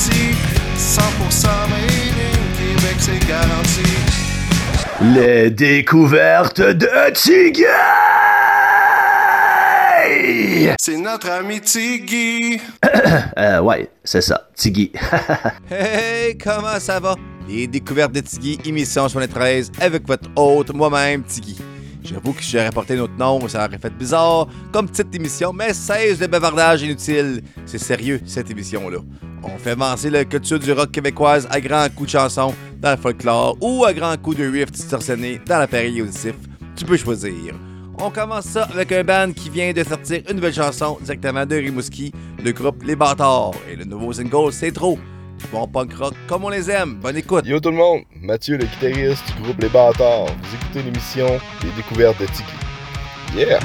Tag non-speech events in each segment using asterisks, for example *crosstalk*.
Abitibi, 100% made in Québec, c'est garanti. Les découvertes de Tiggy! C'est notre ami Tiggy. *coughs* euh, ouais, c'est ça, Tiggy. *laughs* hey, comment ça va? Les découvertes de Tiggy, émission 13 avec votre hôte, moi-même, Tiggy. J'avoue que si j'aurais porté notre nom, ça aurait fait bizarre comme petite émission, mais 16 de bavardage inutile. C'est sérieux, cette émission-là. On fait avancer la culture du rock québécoise à grands coups de chansons dans le folklore ou à grands coups de riff distorsionnés dans l'appareil auditif. Tu peux choisir. On commence ça avec un band qui vient de sortir une nouvelle chanson directement de Rimouski, le groupe Les Bâtards. Et le nouveau single, c'est trop. Bon punk rock comme on les aime. Bonne écoute. Yo tout le monde, Mathieu le guitariste du groupe Les Bâtards. Vous écoutez l'émission Les Découvertes de Tiki. Yeah!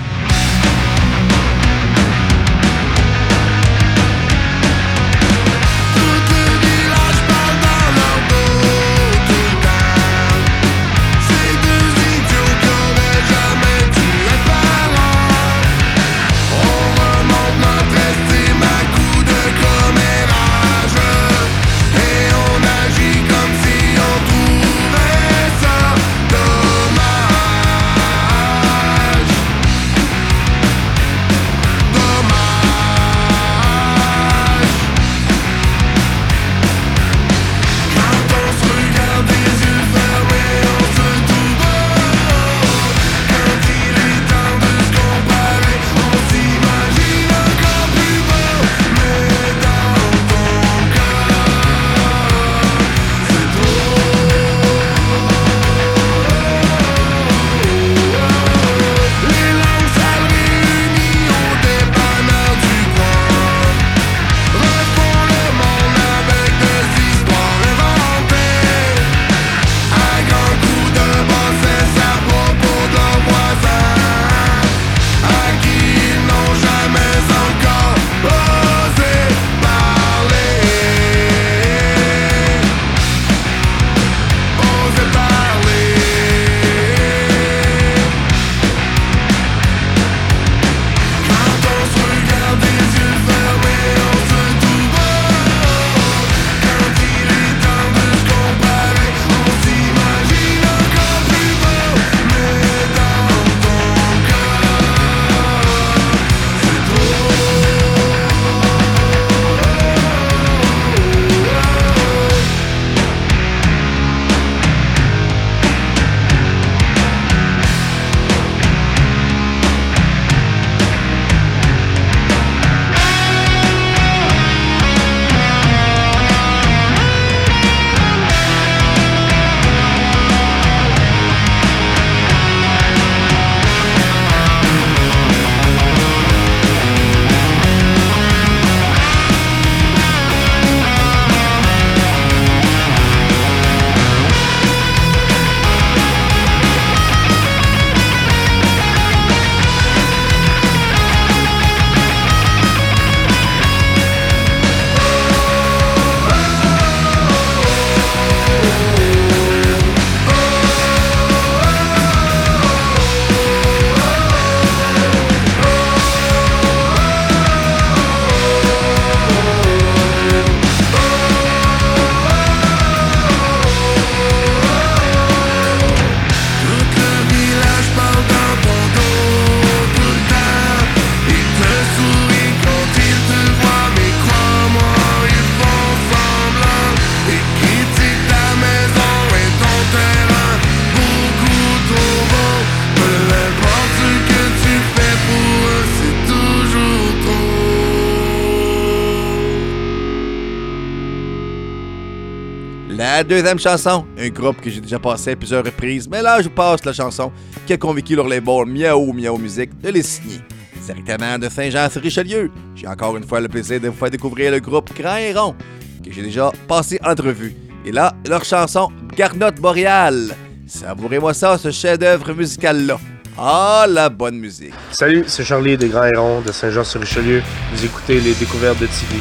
Deuxième chanson, un groupe que j'ai déjà passé à plusieurs reprises, mais là je passe la chanson qui a convaincu leur label Miao Miao Music de les signer. Directement de Saint-Jean-sur-Richelieu, j'ai encore une fois le plaisir de vous faire découvrir le groupe Grand Héron, que j'ai déjà passé en entrevue. Et là, leur chanson Garnotte Boréale. Savourez-moi ça, ce chef-d'œuvre musical-là. Ah, la bonne musique. Salut, c'est Charlie des Grands Hérons de Saint-Jean-sur-Richelieu. Vous écoutez les découvertes de TV.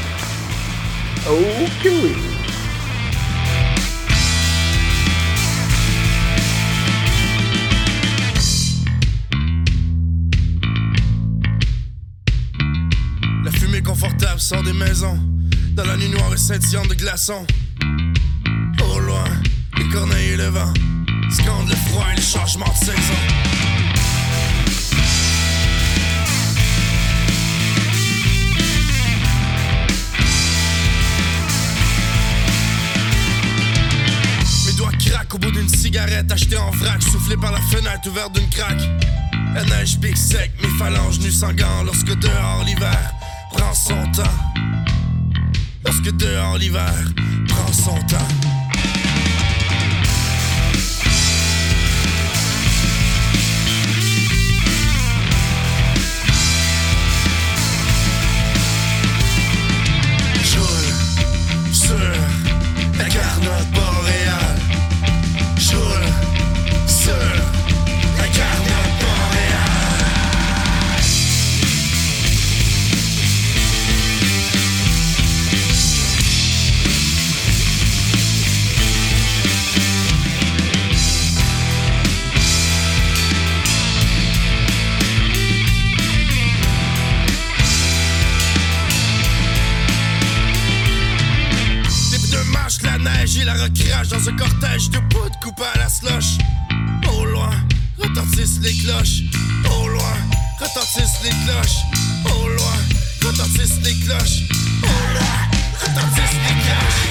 Ok sort des maisons. Dans la nuit noire et scintillante de glaçons. Au loin, les corneilles et le vent. Scandent le froid et les changements de saison. Mes doigts craquent au bout d'une cigarette achetée en vrac, soufflée par la fenêtre ouverte d'une craque. La neige pique sec, mes phalanges nues sans lorsque dehors l'hiver prend son temps. Lorsque dehors l'hiver prend son temps. Retentissent les cloches. Au loin, retentissent les cloches. Au loin, retentissent les cloches.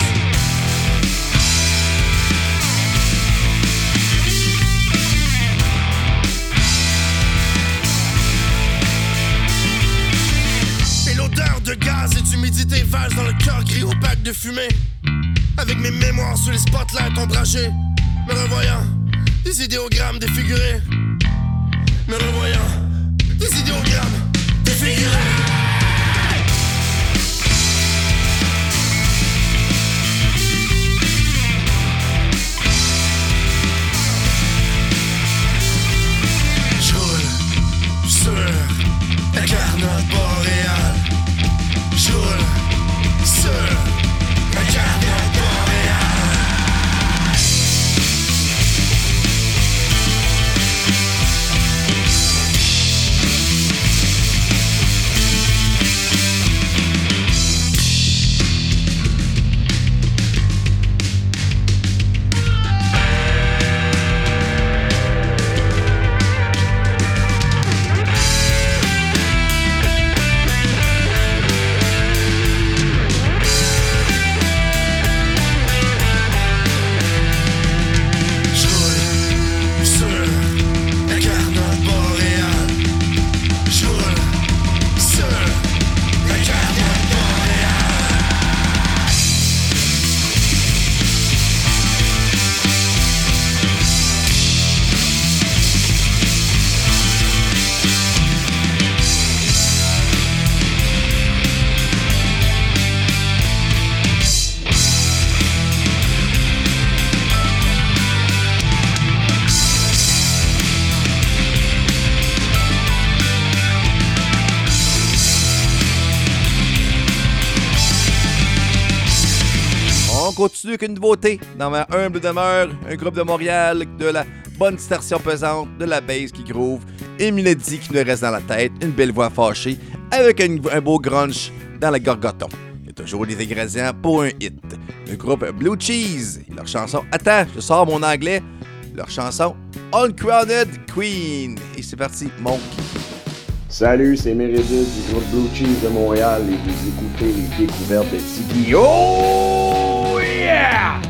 Et l'odeur de gaz et d'humidité valse dans le cœur gris opaque de fumée. Avec mes mémoires sous les spotlights ombragés. Me revoyant, des idéogrammes défigurés. Me revoyant, des idéogrammes défigurés. Joule sur la garnotte boréale. Joule sur la garnotte continue avec une nouveauté? Dans ma humble demeure, un groupe de Montréal, de la bonne station pesante, de la base qui groove, une mélodie qui nous reste dans la tête, une belle voix fâchée, avec un, beau grunge dans le gorgoton. Il y a toujours des ingrédients pour un hit. Le groupe Blue Cheese, leur chanson Attends, je sors mon anglais, leur chanson Uncrowned Queen. Et c'est parti, mon Salut, c'est Meredith du groupe Blue Cheese de Montréal et vous écoutez les découvertes de Tiggy. Oh yeah!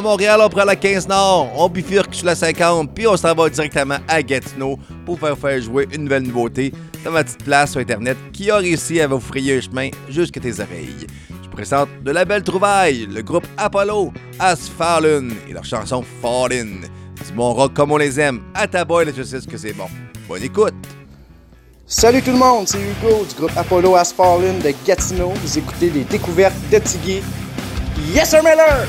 À Montréal, on prend la 15 Nord, on bifurque sur la 50, puis on s'en va directement à Gatineau pour faire faire jouer une nouvelle nouveauté dans ma petite place sur Internet qui a réussi à vous frayer un chemin jusqu'à tes oreilles. Je présente de la belle trouvaille, le groupe Apollo, As Fallen et leur chanson Fallen. Du bon rock comme on les aime. À ta boy, je sais que c'est bon. Bonne écoute! Salut tout le monde, c'est Hugo du groupe Apollo Has Fallen de Gatineau. Vous écoutez les découvertes de Tiggy. Yes, sir, Miller!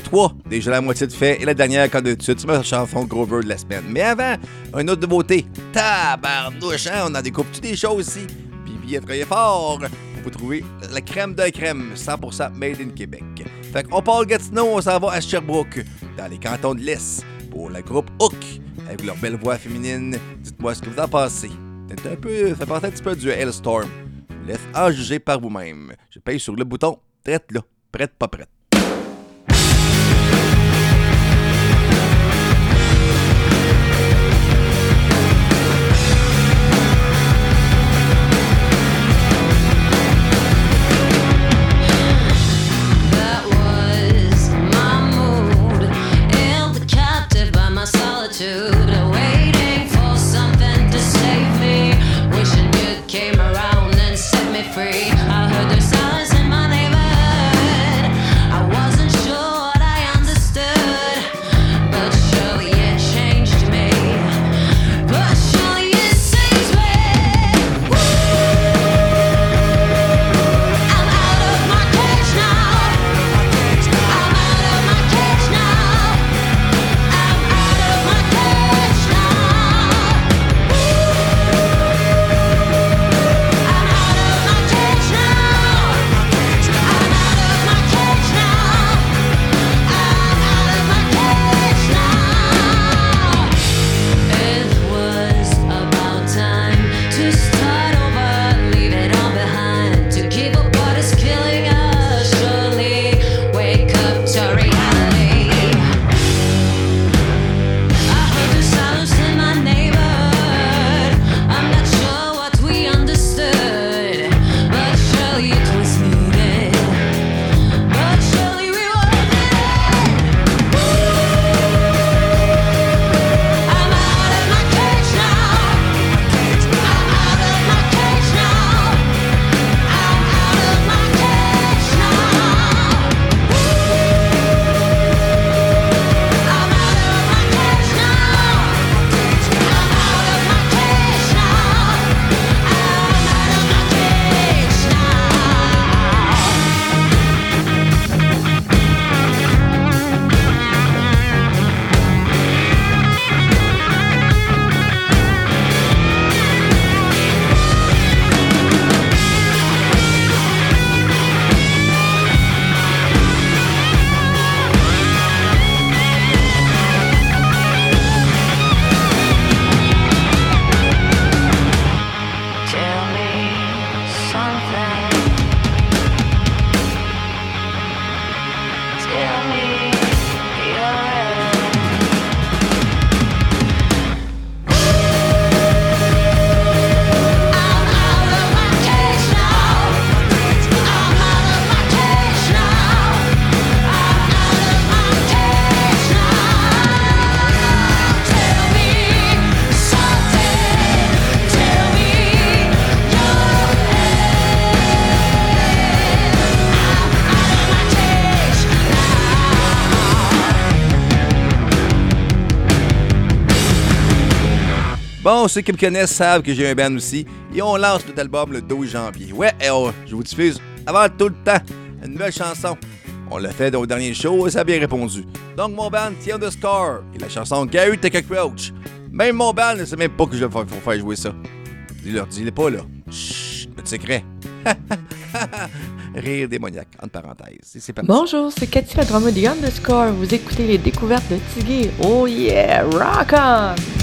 que déjà la moitié de fait, et la dernière, comme d'habitude, tu mets le chanson Grover de la semaine. Mais avant, une autre nouveauté. Tabarnouche, hein? on en découpe-tu des choses ici? Puis, puis, effrayez fort! Vous trouvez la crème de la crème, 100% made in Québec. Fait qu'on parle Gatineau, on s'en va à Sherbrooke, dans les cantons de l'Est, pour le groupe Hook, avec leur belle voix féminine. Dites-moi ce que vous en pensez. C'est un peu, ça partait un petit peu du Hellstorm. Laisse en juger par vous-même. Je paye sur le bouton, traite là, prête pas prête. ceux qui me connaissent savent que j'ai un band aussi. Et on lance notre album le 12 janvier. Ouais, et on, je vous diffuse avant tout le temps une nouvelle chanson. On l'a fait au dernier show et ça a bien répondu. Donc mon band the Score et la chanson Gary Take a Crouch. Même mon band ne sait même pas que je vais faire jouer ça. Il leur dit, il est pas là. Chut, le secret. *laughs* Rire démoniaque, entre parenthèses. Bonjour, c'est Cathy la de Underscore. Vous écoutez les découvertes de Tiggy. Oh yeah, rock on!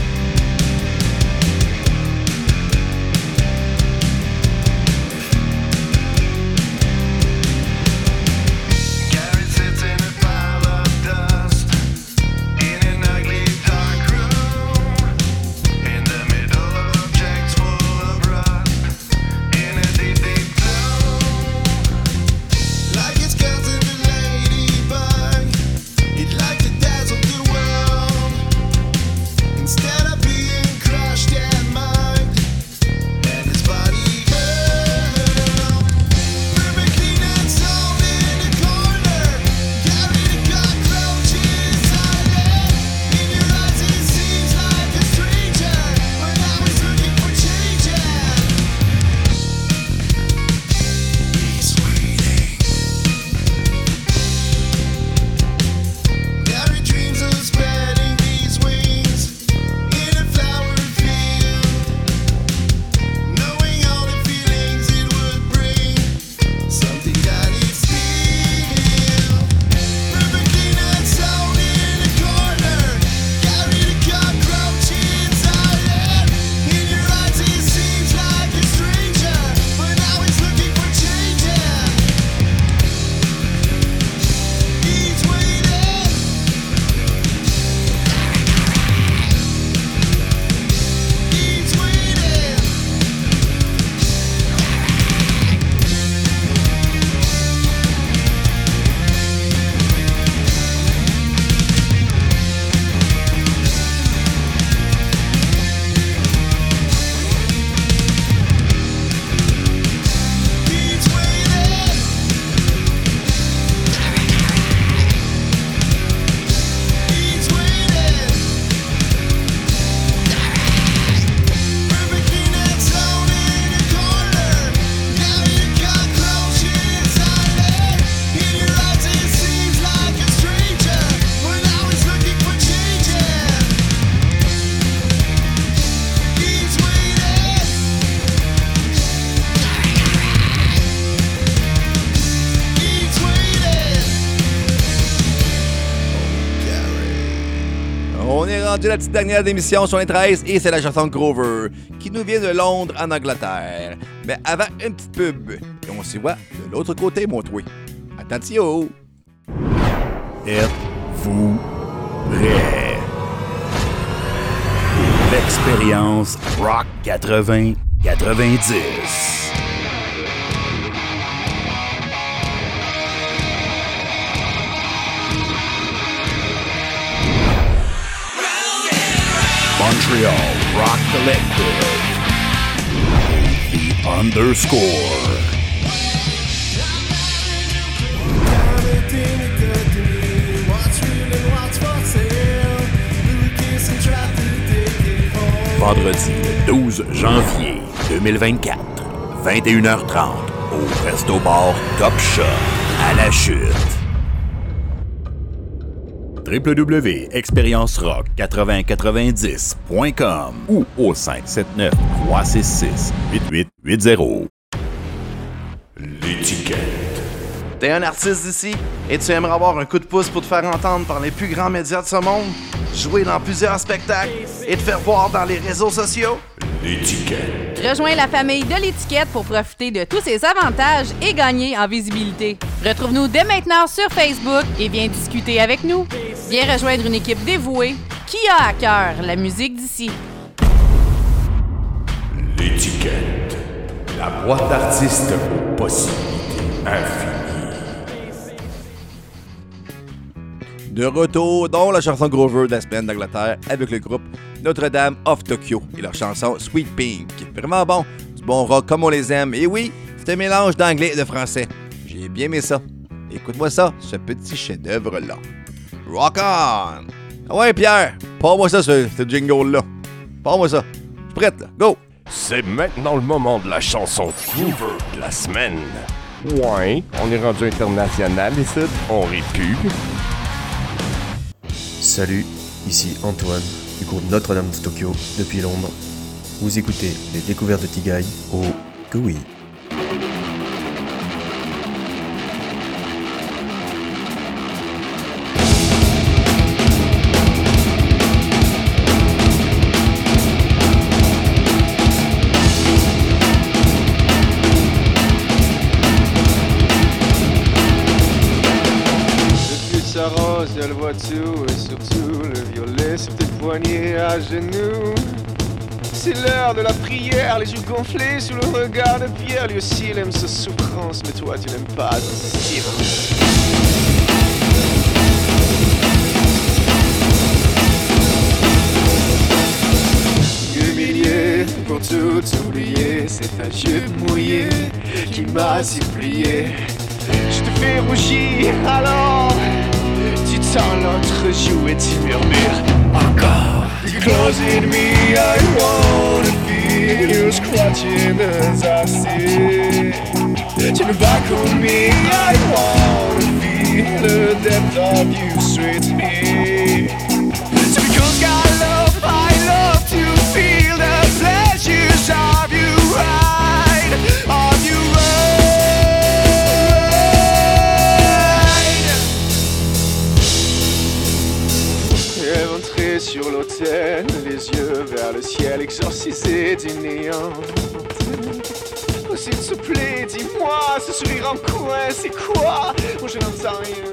Rendu la petite dernière d'émission sur les 13 et c'est la chanson Grover qui nous vient de Londres en Angleterre. Mais avant, une petite pub. Et on s'y voit de l'autre côté, mon toué. Attention! Êtes-vous prêts? L'expérience Rock 80 Montreal Rock Collective. The underscore. Vendredi le 12 janvier 2024, 21h30, au Resto Bar Top Shot, à la chute. www.expériencerock8090.com ou au 579 366 8880. L'étiquette. T'es un artiste d'ici et tu aimerais avoir un coup de pouce pour te faire entendre par les plus grands médias de ce monde, jouer dans plusieurs spectacles et te faire voir dans les réseaux sociaux? L'étiquette. Rejoins la famille de l'étiquette pour profiter de tous ses avantages et gagner en visibilité. Retrouve-nous dès maintenant sur Facebook et viens discuter avec nous. Viens rejoindre une équipe dévouée qui a à cœur la musique d'ici. L'étiquette. La boîte d'artistes aux possibilités infinies. De retour dans la chanson Grover de la semaine d'Angleterre avec le groupe Notre-Dame of Tokyo et leur chanson Sweet Pink. Vraiment bon, du bon rock comme on les aime. Et oui, c'est un mélange d'anglais et de français. J'ai bien aimé ça. Écoute-moi ça, ce petit chef-d'œuvre-là. Rock on! Ah ouais, Pierre, pas-moi ça, ce, ce jingle-là. Pas-moi ça. Je suis prête, là. Go! C'est maintenant le moment de la chanson Groover de la semaine. Ouais, on est rendu international ici, on rit plus. Salut, ici Antoine du groupe Notre-Dame de Tokyo depuis Londres. Vous écoutez les découvertes de Tigaï au Kui. Les yeux gonflés sous le regard de Pierre. Lui aussi, il aime sa souffrance, mais toi, tu n'aimes pas ce silence. Humilié pour tout oublier, c'est ta jupe mouillée qui m'a supplié. Je te fais rougir, alors tu tends l'autre joue et tu murmures encore. You close in me, I wanna feel you scratching as I sit. Turn back on me, I wanna feel the depth of you, sweet me. So because I love, le ciel, exorcisé du néant. Oh, s'il te plaît, dis-moi, ce sourire en coin, c'est quoi? Moi, je n'entends rien.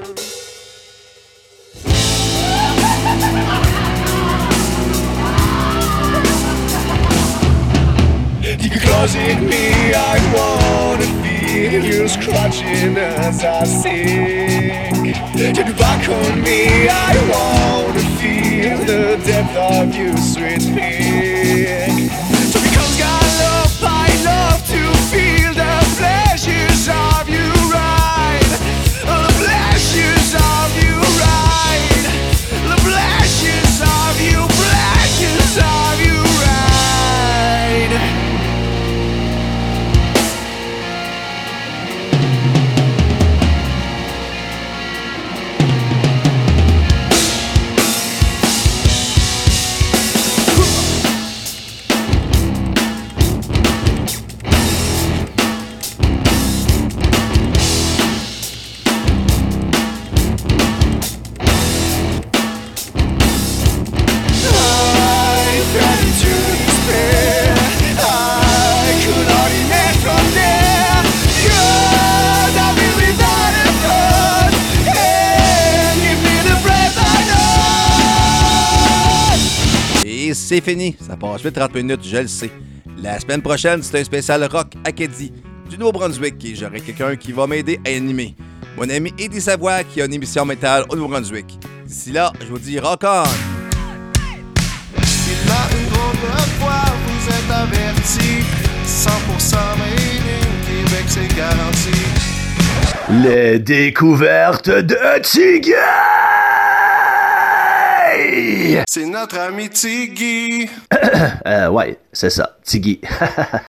You closing me, I wanna feel you scratching as I sing. Get back on me, I wanna feel the depth of you, sweet pink. C'est fini. Ça passe vite 30 minutes, je le sais. La semaine prochaine, c'est un spécial rock Acadie du Nouveau-Brunswick et j'aurai quelqu'un qui va m'aider à animer. Mon ami Eddie Savoie qui a une émission métal au Nouveau-Brunswick. D'ici là, je vous dis rock on! Il a une drôle de fois, vous êtes avertis. 100% made in Québec, c'est garanti. Les découvertes de Tiggy! C'est notre ami Tiggy. *coughs* euh, ouais, c'est ça, Tiggy. *laughs*